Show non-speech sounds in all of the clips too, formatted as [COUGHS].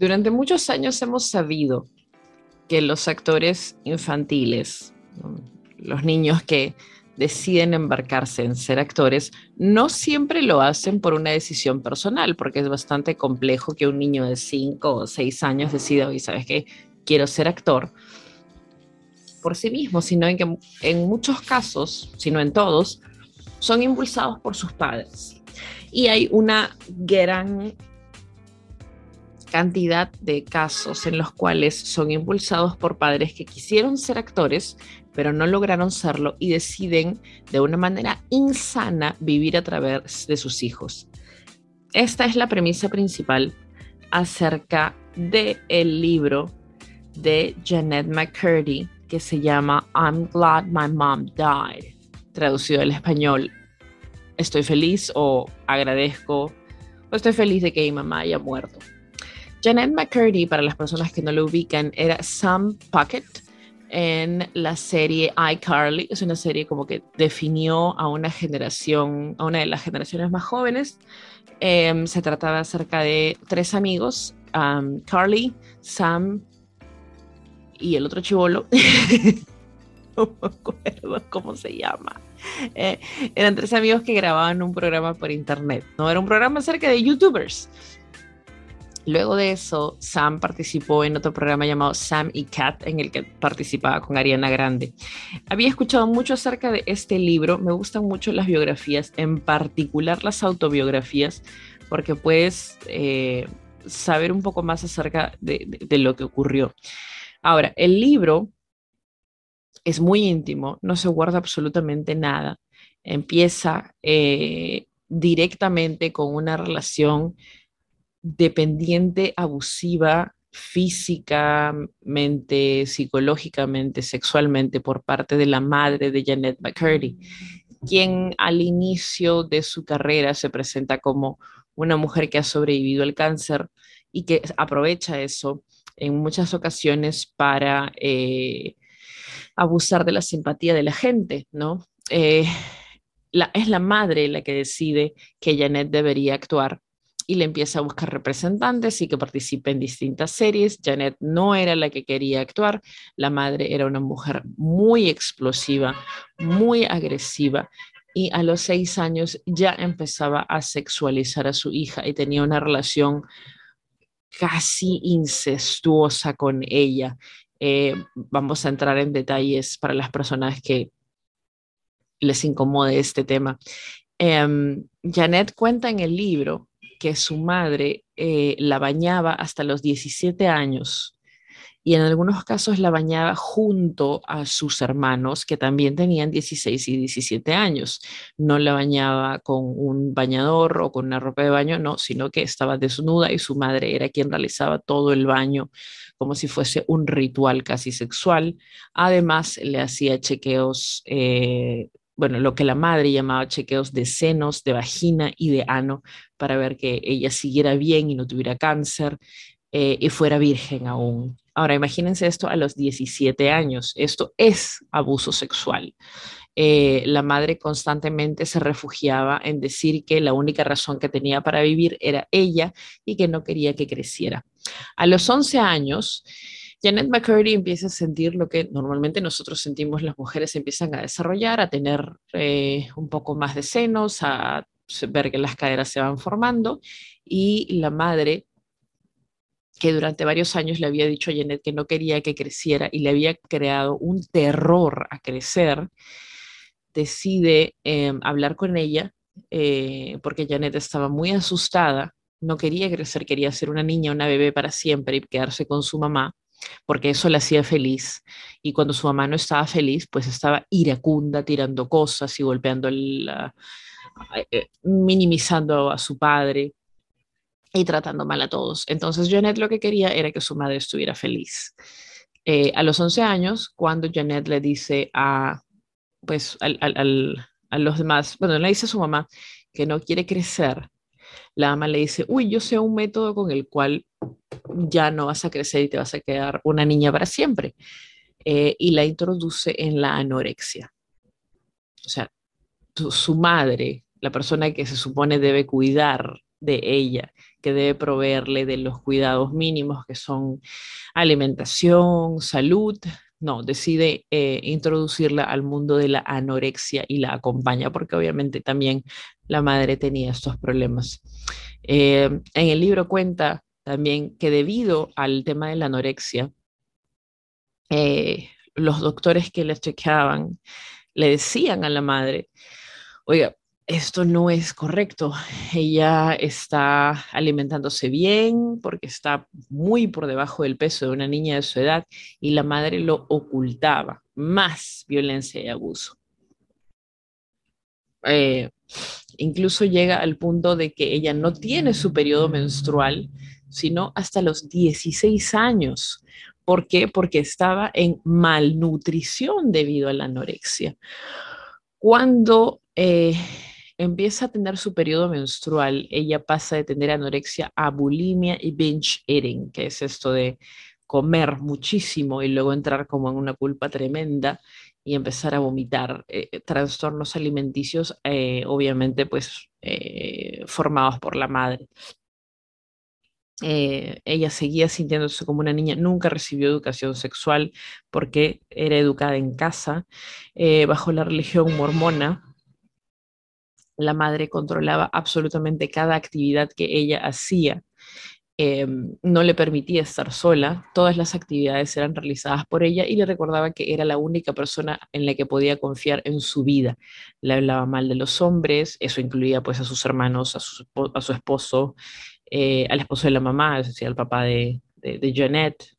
Durante muchos años hemos sabido que los actores infantiles, los niños que deciden embarcarse en ser actores, no siempre lo hacen por una decisión personal, porque es bastante complejo que un niño de 5 o 6 años decida, oye, ¿sabes qué? Quiero ser actor por sí mismo, sino en que en muchos casos, si no en todos, son impulsados por sus padres. Y hay una gran cantidad de casos en los cuales son impulsados por padres que quisieron ser actores, pero no lograron serlo y deciden de una manera insana vivir a través de sus hijos. Esta es la premisa principal acerca del el libro de Janet McCurdy que se llama I'm Glad My Mom Died, traducido al español, estoy feliz o agradezco o estoy feliz de que mi mamá haya muerto. Janet McCurdy, para las personas que no lo ubican, era Sam Puckett en la serie iCarly. Es una serie como que definió a una generación, a una de las generaciones más jóvenes. Em, se trataba acerca de tres amigos, um, Carly, Sam y el otro chivolo. [LAUGHS] no me acuerdo cómo se llama. Eh, eran tres amigos que grababan un programa por internet. No era un programa acerca de youtubers. Luego de eso, Sam participó en otro programa llamado Sam y Cat, en el que participaba con Ariana Grande. Había escuchado mucho acerca de este libro, me gustan mucho las biografías, en particular las autobiografías, porque puedes eh, saber un poco más acerca de, lo que ocurrió. Ahora, el libro es muy íntimo, no se guarda absolutamente nada. Empieza eh, directamente con una relación dependiente, abusiva físicamente, psicológicamente, sexualmente por parte de la madre de Janet McCurdy, quien al inicio de su carrera se presenta como una mujer que ha sobrevivido al cáncer y que aprovecha eso en muchas ocasiones para eh, abusar de la simpatía de la gente, ¿no? Eh, es la madre la que decide que Janet debería actuar y le empieza a buscar representantes y que participe en distintas series. Janet no era la que quería actuar, la madre era una mujer muy explosiva, muy agresiva y a los seis años ya empezaba a sexualizar a su hija y tenía una relación casi incestuosa con ella. Eh, vamos a entrar en detalles para las personas que les incomode este tema. Em, Janet cuenta en el libro que su madre eh, la bañaba hasta los 17 años y en algunos casos la bañaba junto a sus hermanos que también tenían 16 y 17 años. No la bañaba con un bañador o con una ropa de baño, no, sino que estaba desnuda y su madre era quien realizaba todo el baño como si fuese un ritual casi sexual. Además, le hacía chequeos eh, bueno, lo que la madre llamaba chequeos de senos, de vagina y de ano para ver que ella siguiera bien y no tuviera cáncer eh, y fuera virgen aún. Ahora, imagínense esto a los 17 años. Esto es abuso sexual. Eh, la madre constantemente se refugiaba en decir que la única razón que tenía para vivir era ella y que no quería que creciera. A los 11 años, Janet McCurdy empieza a sentir lo que normalmente nosotros sentimos las mujeres empiezan a desarrollar, a tener eh, un poco más de senos, a ver que las caderas se van formando. Y la madre que durante varios años le había dicho a Janet que no quería que creciera y le había creado un terror a crecer, decide em, hablar con ella eh, porque Janet estaba muy asustada, no quería crecer, quería ser una niña, una bebé para siempre y quedarse con su mamá porque eso la hacía feliz. Y cuando su mamá no estaba feliz, pues estaba iracunda, tirando cosas y golpeando, eh, eh, minimizando a su padre y tratando mal a todos. Entonces Janet lo que quería era que su madre estuviera feliz. Eh, a los 11 años, cuando Janet le dice a, pues, a los demás, bueno, le dice a su mamá que no quiere crecer, la mamá le dice, uy, yo sé un método con el cual ya no vas a crecer y te vas a quedar una niña para siempre. Eh, y la introduce en la anorexia. O sea, su madre, la persona que se supone debe cuidar de ella que debe proveerle de los cuidados mínimos que son alimentación, salud, no, decide eh, introducirla al mundo de la anorexia y la acompaña porque obviamente también la madre tenía estos problemas. Eh, en el libro cuenta también que debido al tema de la anorexia, eh, los doctores que le chequeaban le decían a la madre, oiga, esto no es correcto. Ella está alimentándose bien porque está muy por debajo del peso de una niña de su edad y la madre lo ocultaba. Más violencia y abuso. Eh, incluso llega al punto de que ella no tiene su periodo menstrual, sino hasta los 16 años. ¿Por qué? Porque estaba en malnutrición debido a la anorexia. Cuando eh, empieza a tener su periodo menstrual, ella pasa de tener anorexia a bulimia y binge eating, que es esto de comer muchísimo y luego entrar como en una culpa tremenda y empezar a vomitar eh, eh, trastornos alimenticios, eh, obviamente pues formados por la madre. ella seguía sintiéndose como una niña, nunca recibió educación sexual porque era educada en casa bajo la religión mormona la madre controlaba absolutamente cada actividad que ella hacía. Em, no le permitía estar sola, todas las actividades eran realizadas por ella y le recordaba que era la única persona en la que podía confiar en su vida. Le hablaba mal de los hombres, eso incluía pues a sus hermanos, a su, esposo, eh, al esposo de la mamá, es decir, al papá de, de, Jeanette,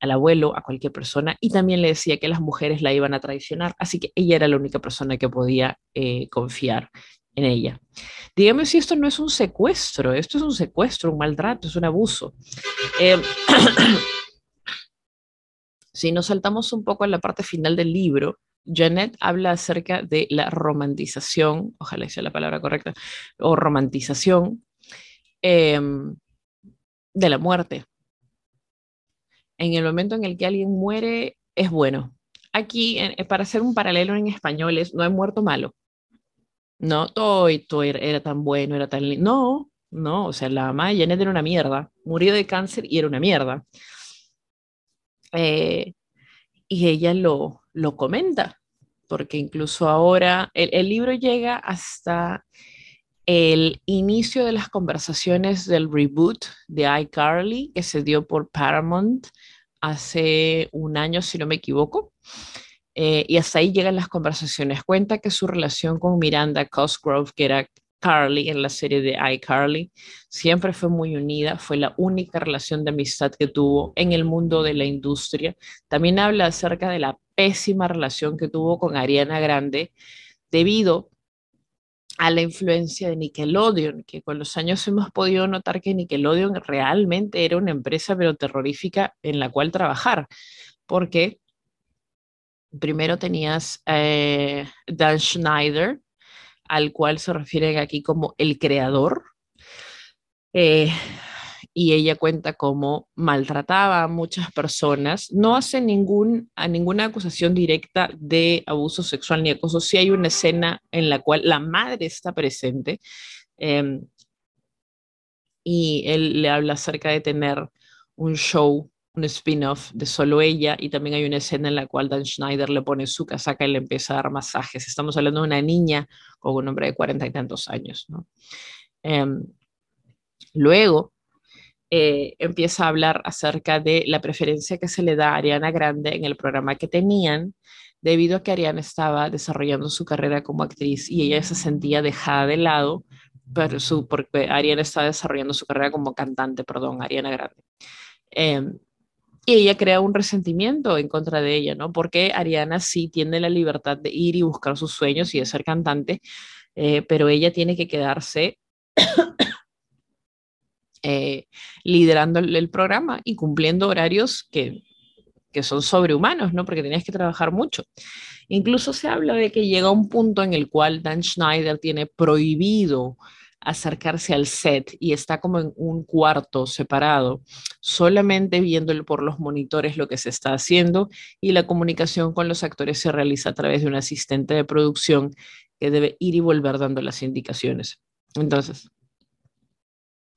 al abuelo, a cualquier persona, y también le decía que las mujeres la iban a traicionar, así que ella era la única persona que podía eh, confiar en ella. Dígame si esto no es un secuestro, esto es un secuestro, un maltrato, es un abuso. Eh, [COUGHS] si nos saltamos un poco a la parte final del libro, Janet habla acerca de la romantización, ojalá sea la palabra correcta, o romantización em, de la muerte. En el momento en el que alguien muere, es bueno. Aquí, para hacer un paralelo en español, es no hay muerto malo no, todo, todo era, tan bueno, era tan lindo. No, no, o sea, la mamá de Janet era una mierda. Murió de cáncer y era una mierda. Eh, y ella lo, lo comenta, porque incluso ahora el, el, libro llega hasta el inicio de las conversaciones del reboot de iCarly que se dio por Paramount hace un año, si no me equivoco. Eh, y hasta ahí llegan las conversaciones. Cuenta que su relación con Miranda Cosgrove, que era Carly en la serie de iCarly, siempre fue muy unida, fue la única relación de amistad que tuvo en el mundo de la industria. También habla acerca de la pésima relación que tuvo con Ariana Grande debido a la influencia de Nickelodeon, que con los años hemos podido notar que Nickelodeon realmente era una empresa pero terrorífica en la cual trabajar, porque primero tenías eh, Dan Schneider, al cual se refieren aquí como el creador. Eh, y ella cuenta cómo maltrataba a muchas personas. No hace ningún, a ninguna acusación directa de abuso sexual ni acoso. Sí hay una escena en la cual la madre está presente em, y él le habla acerca de tener un show un spin-off de solo ella y también hay una escena en la cual Dan Schneider le pone su casaca y le empieza a dar masajes. Estamos hablando de una niña con un hombre de cuarenta y tantos años. Em, luego eh, empieza a hablar acerca de la preferencia que se le da a Ariana Grande en el programa que tenían, debido a que Ariana estaba desarrollando su carrera como actriz y ella se sentía dejada de lado, pero su, porque Ariana estaba desarrollando su carrera como cantante, perdón, Ariana Grande. Em, y ella crea un resentimiento en contra de ella, ¿no? Porque Ariana sí tiene la libertad de ir y buscar sus sueños y de ser cantante, eh, pero ella tiene que quedarse [COUGHS] eh, liderando el, programa y cumpliendo horarios que, que son sobrehumanos, ¿no? Porque tenías que trabajar mucho. Incluso se habla de que llega un punto en el cual Dan Schneider tiene prohibido acercarse al set y está como en un cuarto separado, solamente viéndolo por los monitores lo que se está haciendo y la comunicación con los actores se realiza a través de un asistente de producción que debe ir y volver dando las indicaciones. Entonces,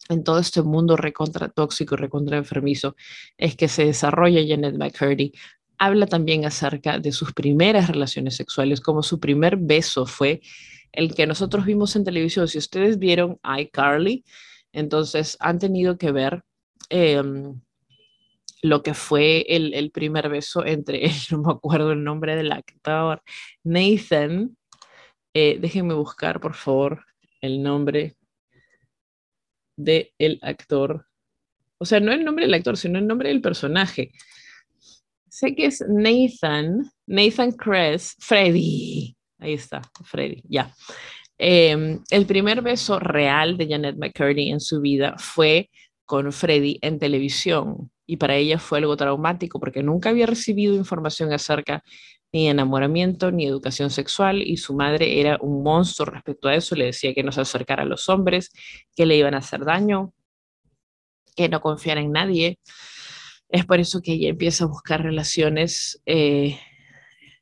en todo este mundo recontra tóxico recontra enfermizo es que se desarrolla Janet McCurdy. Habla también acerca de sus primeras relaciones sexuales, como su primer beso fue el que nosotros vimos en televisión. Si ustedes vieron iCarly, entonces han tenido que ver em, lo que fue el, primer beso entre, [LAUGHS] no me acuerdo el nombre del actor, Nathan. Eh, déjenme buscar, por favor, el nombre del el actor. O sea, no el nombre del actor, sino el nombre del personaje. Sé que es Nathan, Nathan Kress, Freddy. Ahí está, Freddy, ya. Em, el primer beso real de Janet McCurdy en su vida fue con Freddy en televisión y para ella fue algo traumático porque nunca había recibido información acerca ni enamoramiento ni educación sexual y su madre era un monstruo respecto a eso, le decía que no se acercara a los hombres, que le iban a hacer daño, que no confiara en nadie. Es por eso que ella empieza a buscar relaciones eh,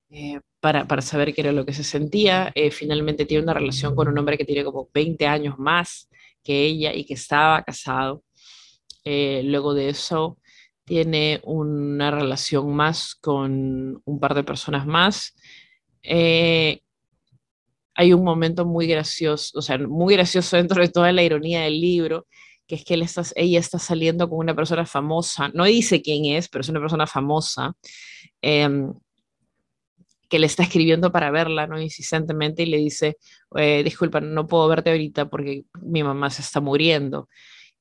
eh, para, saber qué era lo que se sentía. Eh, finalmente tiene una relación con un hombre que tiene como 20 años más que ella y que estaba casado. luego de eso tiene una relación más con un par de personas más. Eh, hay un momento muy gracioso, o sea, muy gracioso dentro de toda la ironía del libro, que es que ella está saliendo con una persona famosa, no dice quién es, pero es una persona famosa, em, que le está escribiendo para verla, ¿no? Insistentemente y le dice, eh, disculpa, no puedo verte ahorita porque mi mamá se está muriendo.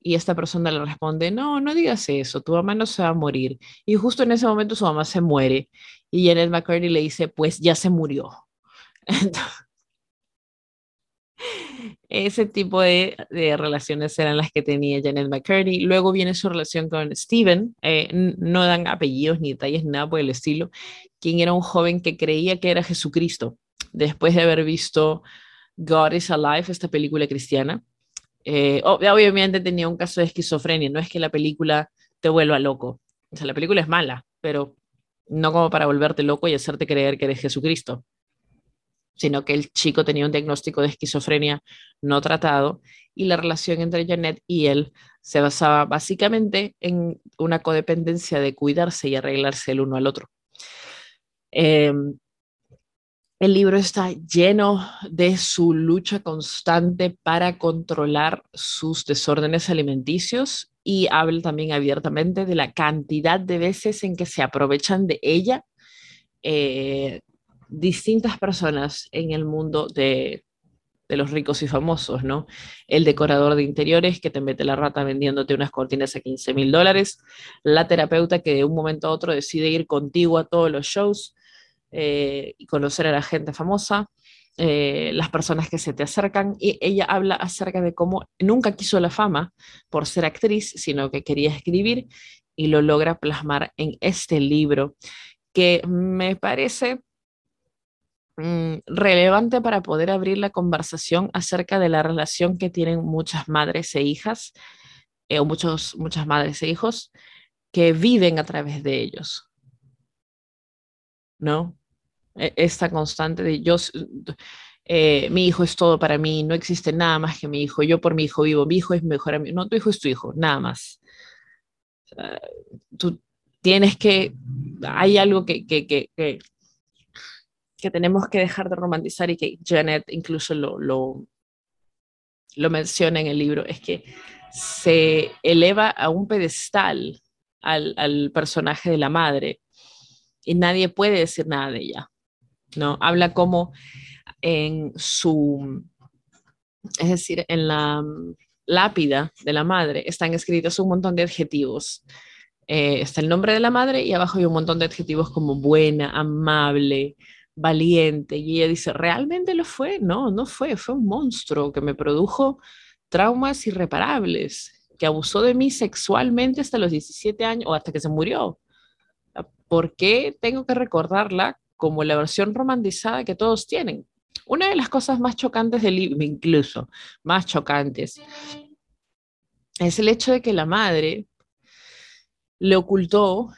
Y esta persona le responde, no, no digas eso, tu mamá no se va a morir. Y justo en ese momento su mamá se muere. Y Janet McCurdy le dice, pues ya se murió. [LAUGHS] ese tipo de, relaciones eran las que tenía Janet McCurdy. Luego viene su relación con Steven, eh, no dan apellidos ni detalles, nada por el estilo, quien era un joven que creía que era Jesucristo, después de haber visto God is Alive, esta película cristiana. Eh, obviamente tenía un caso de esquizofrenia, no es que la película te vuelva loco, o sea, la película es mala, pero no como para volverte loco y hacerte creer que eres Jesucristo, sino que el chico tenía un diagnóstico de esquizofrenia no tratado y la relación entre Janet y él se basaba básicamente en una codependencia de cuidarse y arreglarse el uno al otro. Eh, el libro está lleno de su lucha constante para controlar sus desórdenes alimenticios y habla también abiertamente de la cantidad de veces en que se aprovechan de ella eh, distintas personas en el mundo de, los ricos y famosos, ¿no? El decorador de interiores que te mete la rata vendiéndote unas cortinas a 15 mil dólares, la terapeuta que de un momento a otro decide ir contigo a todos los shows, eh, y conocer a la gente famosa, eh, las personas que se te acercan. Y ella habla acerca de cómo nunca quiso la fama por ser actriz, sino que quería escribir y lo logra plasmar en este libro que me parece mm, relevante para poder abrir la conversación acerca de la relación que tienen muchas madres e hijas, eh, o muchos, muchas madres e hijos, que viven a través de ellos. ¿No? E-, esta constante de yo, eh, mi hijo es todo para mí, no existe nada más que mi hijo, yo por mi hijo vivo, mi hijo es mejor a mí, no, tu hijo es tu hijo, nada más. tú tienes que, hay algo que, que, que, que, tenemos que dejar de romantizar y que Janet incluso lo, lo, lo menciona en el libro, es que se eleva a un pedestal al, al personaje de la madre y nadie puede decir nada de ella. ¿no? Habla como en su, es decir, en la lápida de la madre están escritos un montón de adjetivos. Eh, está el nombre de la madre y abajo hay un montón de adjetivos como buena, amable, valiente. Y ella dice, ¿realmente lo fue? No, no fue, fue un monstruo que me produjo traumas irreparables, que abusó de mí sexualmente hasta los 17 años o hasta que se murió. ¿Por qué tengo que recordarla como la versión romantizada que todos tienen. Una de las cosas más chocantes del libro, incluso más chocantes, es el hecho de que la madre le ocultó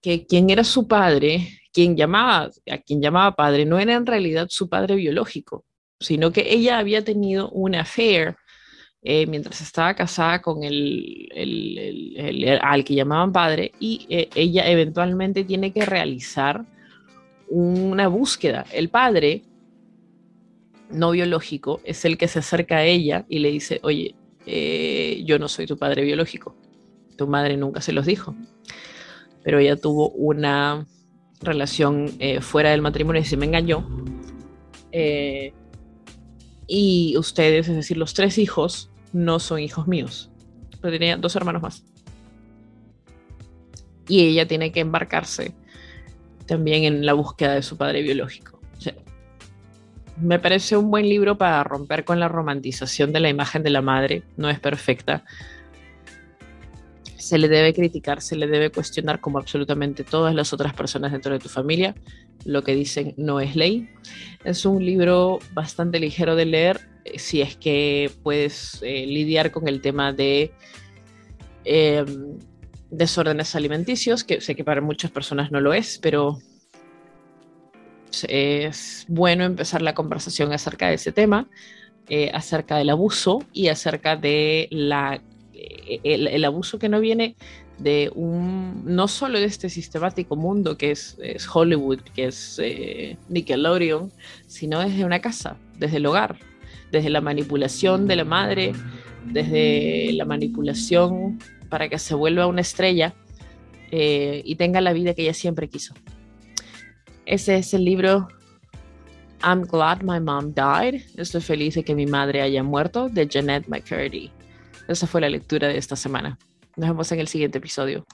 que quien era su padre, quien llamaba, a quien llamaba padre, no era en realidad su padre biológico, sino que ella había tenido una affair eh, mientras estaba casada con el, al que llamaban padre y eh, ella eventualmente tiene que realizar una búsqueda. El padre no biológico es el que se acerca a ella y le dice, oye, eh, yo no soy tu padre biológico, tu madre nunca se los dijo, pero ella tuvo una relación fuera del matrimonio y se me engañó. y ustedes, es decir, los tres hijos, no son hijos míos. Pero tenía dos hermanos más. Y ella tiene que embarcarse también en la búsqueda de su padre biológico. me parece un buen libro para romper con la romantización de la imagen de la madre. No es perfecta. Se le debe criticar, se le debe cuestionar como absolutamente todas las otras personas dentro de tu familia. Lo que dicen no es ley. Es un libro bastante ligero de leer, eh, si es que puedes eh, lidiar con el tema de em, desórdenes alimenticios, que sé que para muchas personas no lo es, pero es bueno empezar la conversación acerca de ese tema, eh, acerca del abuso y acerca de la, el, abuso que no viene de un, no solo de este sistemático mundo que es, Hollywood, que es Nickelodeon, sino desde una casa, desde el hogar, desde la manipulación de la madre, desde la manipulación para que se vuelva una estrella eh, y tenga la vida que ella siempre quiso. Ese es el libro I'm Glad My Mom Died. Estoy feliz de que mi madre haya muerto de Jeanette McCurdy. Esa fue la lectura de esta semana. Nos vemos en el siguiente episodio.